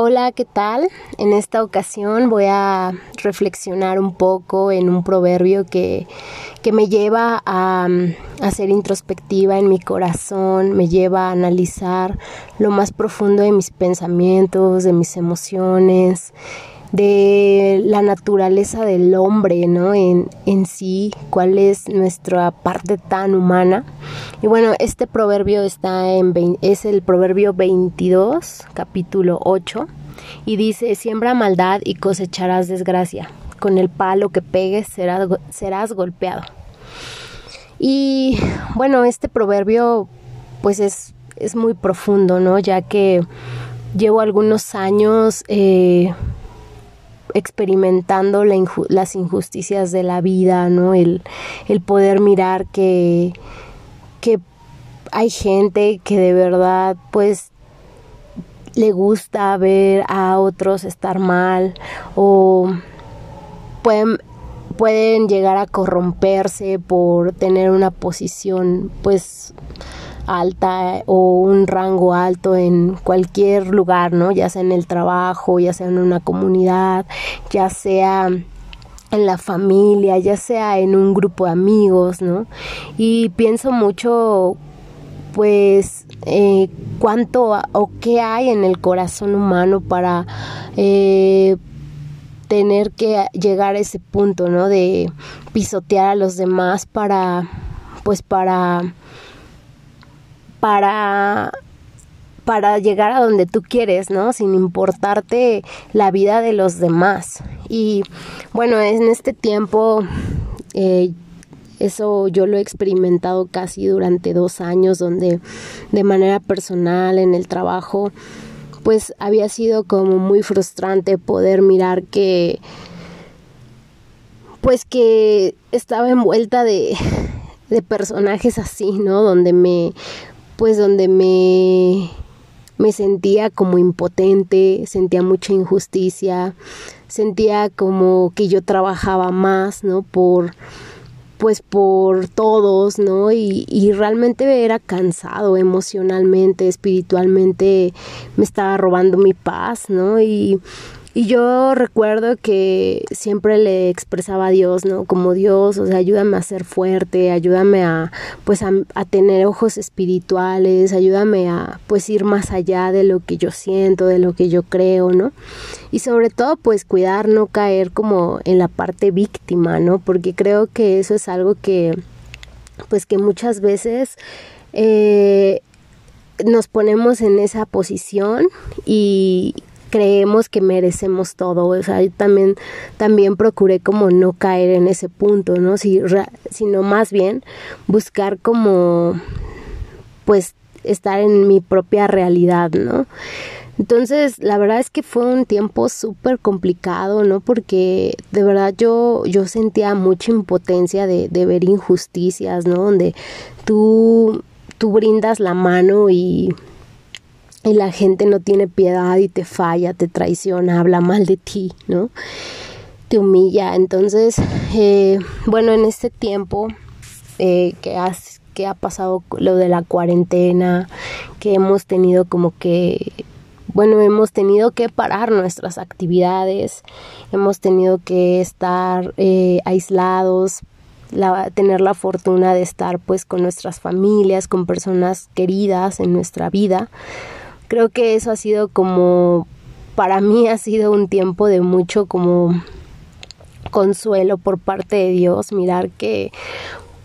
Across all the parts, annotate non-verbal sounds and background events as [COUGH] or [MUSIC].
Hola, ¿qué tal? En esta ocasión voy a reflexionar un poco en un proverbio que, que me lleva a, a, ser introspectiva en mi corazón, me lleva a analizar lo más profundo de mis pensamientos, de mis emociones de la naturaleza del hombre, ¿no? En, en sí, cuál es nuestra parte tan humana. Y bueno, este proverbio está en, es el proverbio 22, capítulo 8, y dice, siembra maldad y cosecharás desgracia. Con el palo que pegues serás, golpeado. Y bueno, este proverbio pues es, es muy profundo, ¿no? Ya que llevo algunos años eh, experimentando las injusticias de la vida, ¿no? El, poder mirar que, que hay gente que de verdad pues le gusta ver a otros estar mal o pueden pueden llegar a corromperse por tener una posición pues alta o un rango alto en cualquier lugar, ¿no? Ya sea en el trabajo, ya sea en una comunidad, ya sea en la familia, ya sea en un grupo de amigos, ¿no? Y pienso mucho, pues, eh, cuánto o qué hay en el corazón humano para eh, tener que llegar a ese punto, ¿no? De pisotear a los demás para, pues, para para para llegar a donde tú quieres, ¿no? Sin importarte la vida de los demás. Y bueno, en este tiempo, eh, eso yo lo he experimentado casi durante dos años, donde de manera personal, en el trabajo, pues había sido como muy frustrante poder mirar que, pues que estaba envuelta de, de personajes así, ¿no? Donde me pues donde me, me sentía como impotente, sentía mucha injusticia, sentía como que yo trabajaba más, ¿no? Por pues por todos, ¿no? Y, y realmente era cansado emocionalmente, espiritualmente, me estaba robando mi paz, ¿no? Y y yo recuerdo que siempre le expresaba a Dios, ¿no? Como Dios, o sea, ayúdame a ser fuerte, ayúdame a, pues, a, tener ojos espirituales, ayúdame a, pues, ir más allá de lo que yo siento, de lo que yo creo, ¿no? Y sobre todo, pues, cuidar, no caer como en la parte víctima, ¿no? Porque creo que eso es algo que, pues, que muchas veces... Eh, nos ponemos en esa posición y, creemos que merecemos todo, o sea, yo también, también procuré como no caer en ese punto, ¿no? Si, sino más bien buscar como, pues, estar en mi propia realidad, ¿no? Entonces, la verdad es que fue un tiempo súper complicado, ¿no? Porque de verdad yo, yo sentía mucha impotencia de, de ver injusticias, ¿no? Donde tú, tú brindas la mano y y la gente no tiene piedad y te falla, te traiciona, habla mal de ti, ¿no? Te humilla. Entonces, eh, bueno, en este tiempo eh, que, has, que ha pasado lo de la cuarentena, que hemos tenido como que bueno, hemos tenido que parar nuestras actividades, hemos tenido que estar eh, aislados, la, tener la fortuna de estar pues con nuestras familias, con personas queridas en nuestra vida, creo que eso ha sido como, para mí ha sido un tiempo de mucho como consuelo por parte de Dios, mirar que,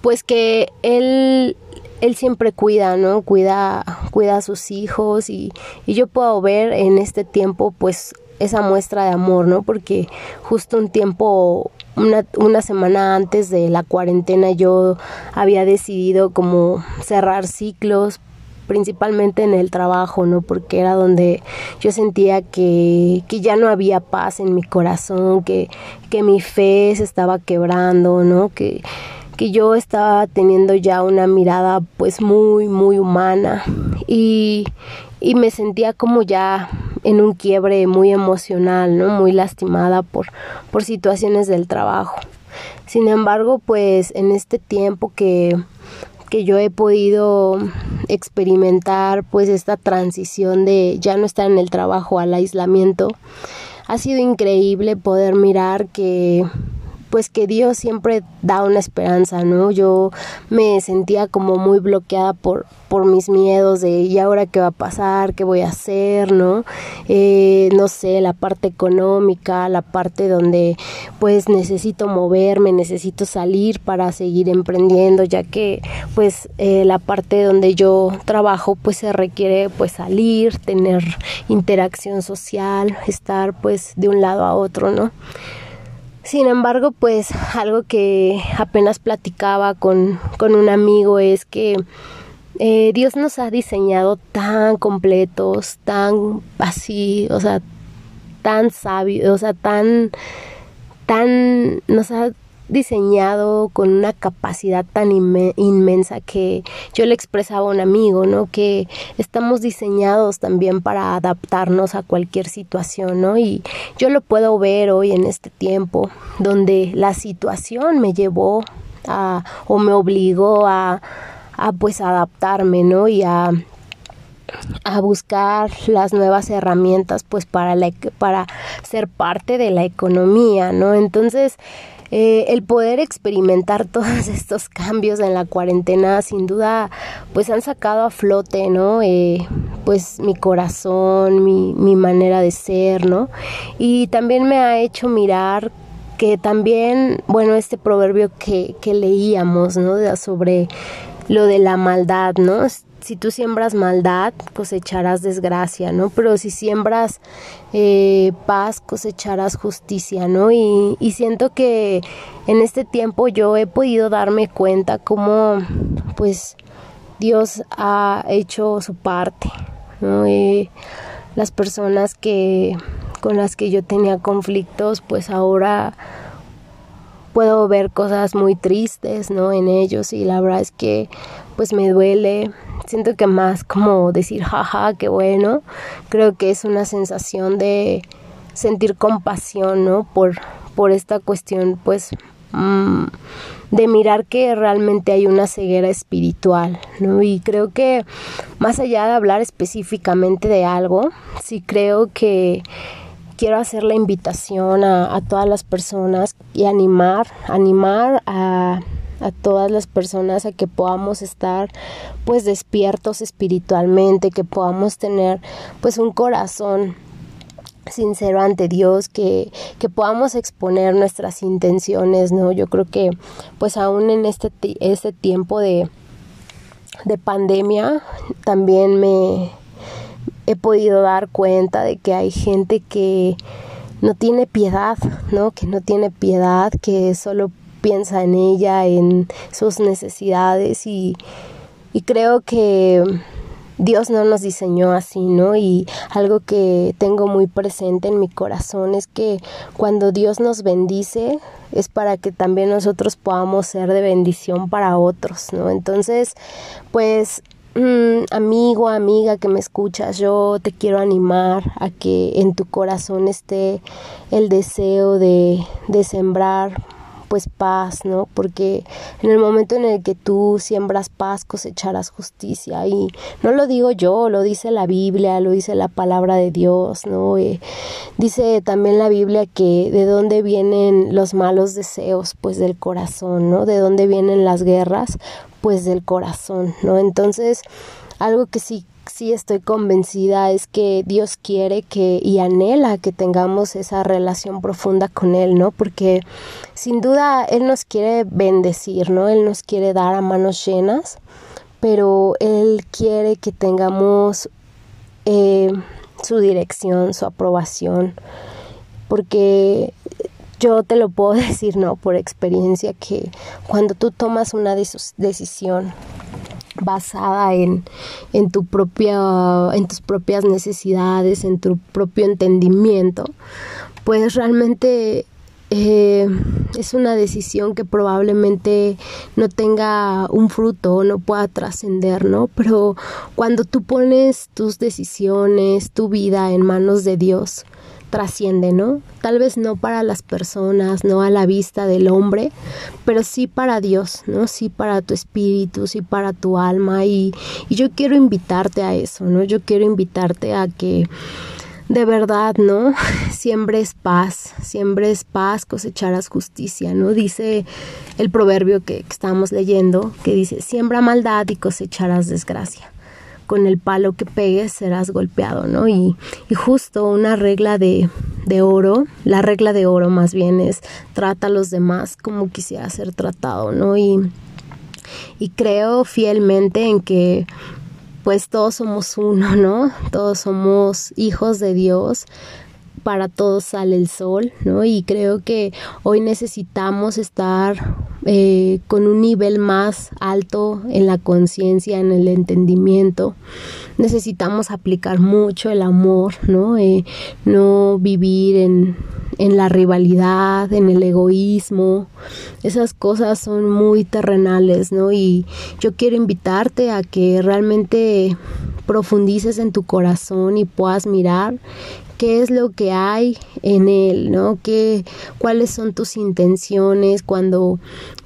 pues que Él, Él siempre cuida, ¿no? Cuida, cuida a sus hijos y, y yo puedo ver en este tiempo, pues, esa muestra de amor, ¿no? Porque justo un tiempo, una, una semana antes de la cuarentena yo había decidido como cerrar ciclos principalmente en el trabajo, ¿no? Porque era donde yo sentía que, que ya no había paz en mi corazón, que, que mi fe se estaba quebrando, ¿no? Que, que yo estaba teniendo ya una mirada pues muy, muy humana y, y me sentía como ya en un quiebre muy emocional, ¿no? Muy lastimada por, por situaciones del trabajo. Sin embargo, pues en este tiempo que que yo he podido experimentar pues esta transición de ya no estar en el trabajo al aislamiento. Ha sido increíble poder mirar que pues que Dios siempre da una esperanza, ¿no? Yo me sentía como muy bloqueada por, por mis miedos de ¿y ahora qué va a pasar? ¿Qué voy a hacer? ¿No? Eh, no sé, la parte económica, la parte donde pues necesito moverme, necesito salir para seguir emprendiendo, ya que pues eh, la parte donde yo trabajo pues se requiere pues salir, tener interacción social, estar pues de un lado a otro, ¿no? Sin embargo, pues algo que apenas platicaba con, con un amigo es que eh, Dios nos ha diseñado tan completos, tan así, o sea, tan sabios, o sea, tan, tan, nos ha diseñado con una capacidad tan inmensa que yo le expresaba a un amigo, ¿no? Que estamos diseñados también para adaptarnos a cualquier situación, ¿no? Y yo lo puedo ver hoy en este tiempo, donde la situación me llevó a, o me obligó a, a pues adaptarme, ¿no? Y a a buscar las nuevas herramientas pues para la, para ser parte de la economía, ¿no? Entonces, eh, el poder experimentar [LAUGHS] todos estos cambios en la cuarentena sin duda pues han sacado a flote, ¿no? Eh, pues mi corazón, mi, mi manera de ser, ¿no? Y también me ha hecho mirar que también, bueno, este proverbio que, que leíamos, ¿no? Sobre lo de la maldad, ¿no? Si tú siembras maldad, cosecharás desgracia, ¿no? Pero si siembras eh, paz, cosecharás justicia, ¿no? Y, y, siento que en este tiempo yo he podido darme cuenta cómo, pues, Dios ha hecho su parte, ¿no? Y las personas que con las que yo tenía conflictos, pues ahora puedo ver cosas muy tristes, ¿no? En ellos y la verdad es que pues me duele. Siento que más como decir, jaja, qué bueno. Creo que es una sensación de sentir compasión, ¿no? Por, por esta cuestión, pues, mm, de mirar que realmente hay una ceguera espiritual, ¿no? Y creo que más allá de hablar específicamente de algo, sí creo que quiero hacer la invitación a, todas las personas y animar, animar a, a todas las personas a que podamos estar pues despiertos espiritualmente, que podamos tener pues un corazón sincero ante Dios, que, que podamos exponer nuestras intenciones, ¿no? Yo creo que pues aún en este, este tiempo de, de pandemia también me, he podido dar cuenta de que hay gente que no tiene piedad, ¿no? Que no tiene piedad, que solo piensa en ella, en sus necesidades y, y creo que Dios no nos diseñó así, ¿no? Y algo que tengo muy presente en mi corazón es que cuando Dios nos bendice es para que también nosotros podamos ser de bendición para otros, ¿no? Entonces, pues Mm, amigo, amiga que me escuchas, yo te quiero animar a que en tu corazón esté el deseo de, de sembrar pues paz, ¿no? Porque en el momento en el que tú siembras paz cosecharás justicia y no lo digo yo, lo dice la Biblia, lo dice la palabra de Dios, ¿no? Eh, dice también la Biblia que de dónde vienen los malos deseos, pues del corazón, ¿no? De dónde vienen las guerras, pues del corazón, ¿no? Entonces, algo que sí sí estoy convencida es que Dios quiere que y anhela que tengamos esa relación profunda con Él, ¿no? Porque sin duda Él nos quiere bendecir, ¿no? Él nos quiere dar a manos llenas, pero Él quiere que tengamos eh, su dirección, su aprobación, porque yo te lo puedo [LAUGHS] decir, ¿no? Por experiencia que cuando tú tomas una decisión basada en, en tu propia, en tus propias necesidades, en tu propio entendimiento, pues realmente eh, es una decisión que probablemente no tenga un fruto, no pueda trascender, ¿no? Pero cuando tú pones tus decisiones, tu vida en manos de Dios, trasciende, ¿no? Tal vez no para las personas, no a la vista del hombre, pero sí para Dios, ¿no? Sí para tu espíritu, sí para tu alma y, yo quiero invitarte a eso, ¿no? Yo quiero invitarte a que de verdad, ¿no? [LAUGHS] Siembres paz, siembres paz, cosecharás justicia, ¿no? Dice el proverbio que, que estábamos leyendo, que dice, siembra maldad y cosecharás desgracia con el palo que pegues serás golpeado, ¿no? Y, y justo una regla de, de, oro, la regla de oro más bien es trata a los demás como quisiera ser tratado, ¿no? Y, y creo fielmente en que pues todos somos uno, ¿no? Todos somos hijos de Dios, para todos sale el sol, ¿no? Y creo que hoy necesitamos estar eh, con un nivel más alto en la conciencia, en el entendimiento. Necesitamos aplicar mucho el amor, ¿no? Eh, no vivir en, en la rivalidad, en el egoísmo. Esas cosas son muy terrenales, ¿no? Y yo quiero invitarte a que realmente profundices en tu corazón y puedas mirar qué es lo que hay en él, ¿no? ¿Qué, cuáles son tus intenciones cuando,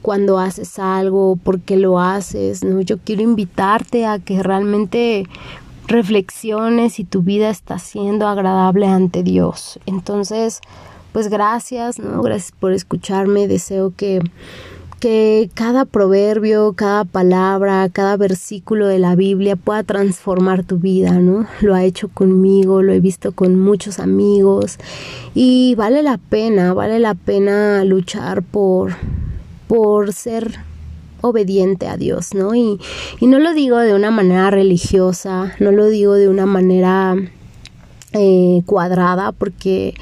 cuando haces algo, por qué lo haces, ¿no? Yo quiero invitarte a que realmente reflexiones si tu vida está siendo agradable ante Dios. Entonces, pues gracias, ¿no? Gracias por escucharme. Deseo que que cada proverbio, cada palabra, cada versículo de la Biblia pueda transformar tu vida, ¿no? Lo ha hecho conmigo, lo he visto con muchos amigos y vale la pena, vale la pena luchar por por ser obediente a Dios, ¿no? Y, y no lo digo de una manera religiosa, no lo digo de una manera eh, cuadrada, porque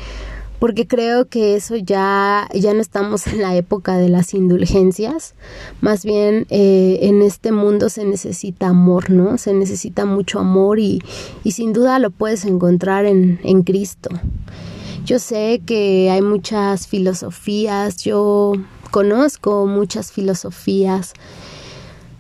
porque creo que eso ya, ya no estamos en la época de las indulgencias, más bien eh, en este mundo se necesita amor, ¿no? Se necesita mucho amor y, y sin duda lo puedes encontrar en, en Cristo. Yo sé que hay muchas filosofías, yo conozco muchas filosofías,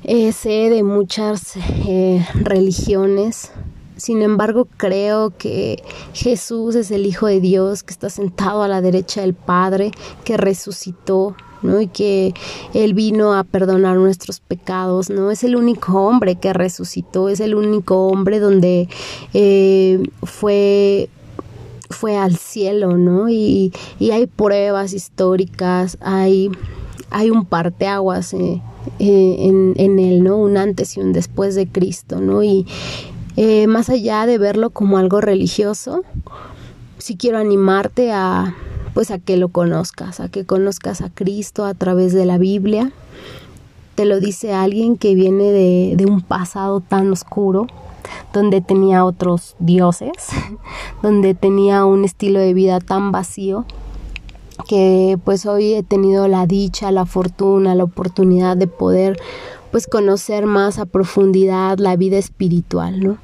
eh, sé de muchas eh, religiones, sin embargo, creo que Jesús es el Hijo de Dios que está sentado a la derecha del Padre, que resucitó, ¿no? Y que Él vino a perdonar nuestros pecados, ¿no? Es el único hombre que resucitó, es el único hombre donde eh, fue fue al cielo, ¿no? Y, y, hay pruebas históricas, hay, hay un parteaguas eh, eh, en, en él, ¿no? Un antes y un después de Cristo, ¿no? Y, eh, más allá de verlo como algo religioso, sí quiero animarte a pues a que lo conozcas, a que conozcas a Cristo a través de la Biblia. Te lo dice alguien que viene de, de un pasado tan oscuro, donde tenía otros dioses, [LAUGHS] donde tenía un estilo de vida tan vacío, que pues hoy he tenido la dicha, la fortuna, la oportunidad de poder pues conocer más a profundidad la vida espiritual, ¿no?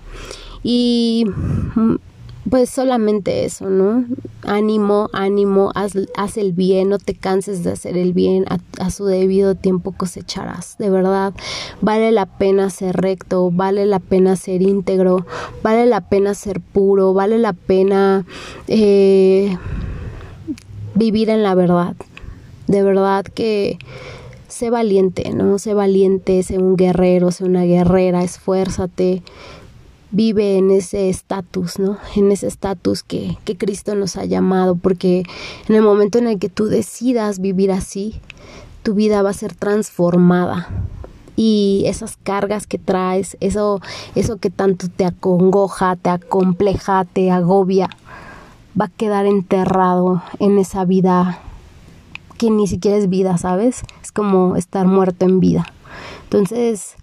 Y mm, pues solamente eso, ¿no? Ánimo, ánimo, haz, haz, el bien, no te canses de hacer el bien, a, a, su debido tiempo cosecharás, de verdad, vale la pena ser recto, vale la pena ser íntegro, vale la pena ser puro, vale la pena eh, vivir en la verdad, de verdad que sé valiente, ¿no? Sé valiente, sé un guerrero, sé una guerrera, esfuérzate, vive en ese estatus, ¿no? En ese estatus que, que Cristo nos ha llamado, porque en el momento en el que tú decidas vivir así, tu vida va a ser transformada y esas cargas que traes, eso, eso que tanto te acongoja, te acompleja, te agobia, va a quedar enterrado en esa vida que ni siquiera es vida, ¿sabes? Es como estar muerto en vida. Entonces,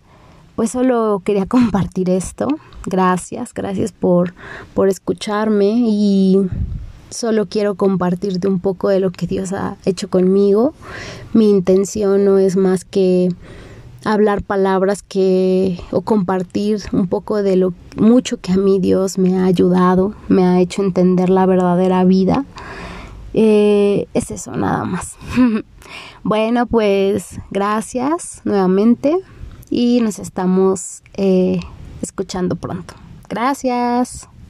pues solo quería [LAUGHS] compartir esto. Gracias, gracias por, por escucharme y solo quiero compartirte un poco de lo que Dios ha hecho conmigo. Mi intención no es más que hablar palabras que o compartir un poco de lo mucho que a mí Dios me ha ayudado, me ha hecho entender la verdadera vida eh, es eso, nada más. [LAUGHS] bueno, pues gracias nuevamente y nos estamos eh, escuchando pronto. Gracias.